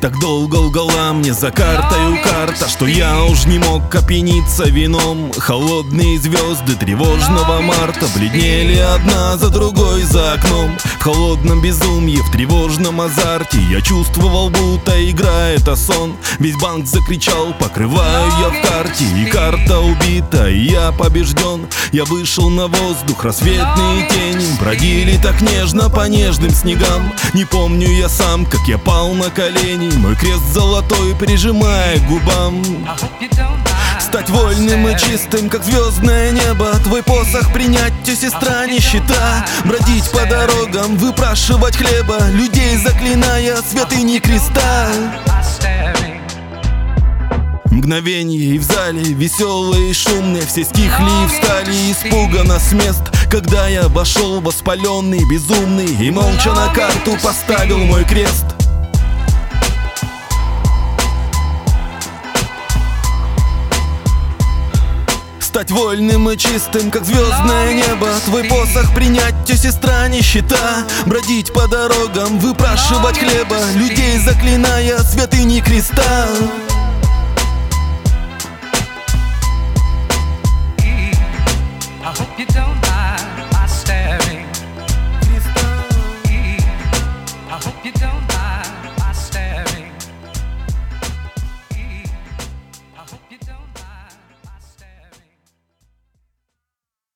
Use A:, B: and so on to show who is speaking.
A: Так долго лгала мне за картою карта Что я уж не мог опьяниться вином. Холодные звезды тревожного марта Бледнели одна за другой за окном. В холодном безумье, в тревожном азарте Я чувствовал, будто играет о сон. Весь банк закричал, покрываю я в карте. И карта убита, и я побежден. Я вышел на воздух, рассветные тени Бродили так нежно по нежным снегам. Не помню я сам, как я пал на колени Мой крест золотой прижимая к губам. Стать вольным и чистым, как звездное небо. Твой посох принять, у сестра нищета. Бродить по дорогам, выпрашивать хлеба. Людей заклиная святыни креста. Мгновение и в зале веселые и шумные. Все стихли и встали испуганно с мест. Когда я вошел воспаленный, безумный И молча на карту поставил мой крест Стать вольным и чистым, как звездное небо. Твой посох принять у сестра нищета. Бродить по дорогам, выпрашивать хлеба. Людей заклиная святыни креста
B: You don't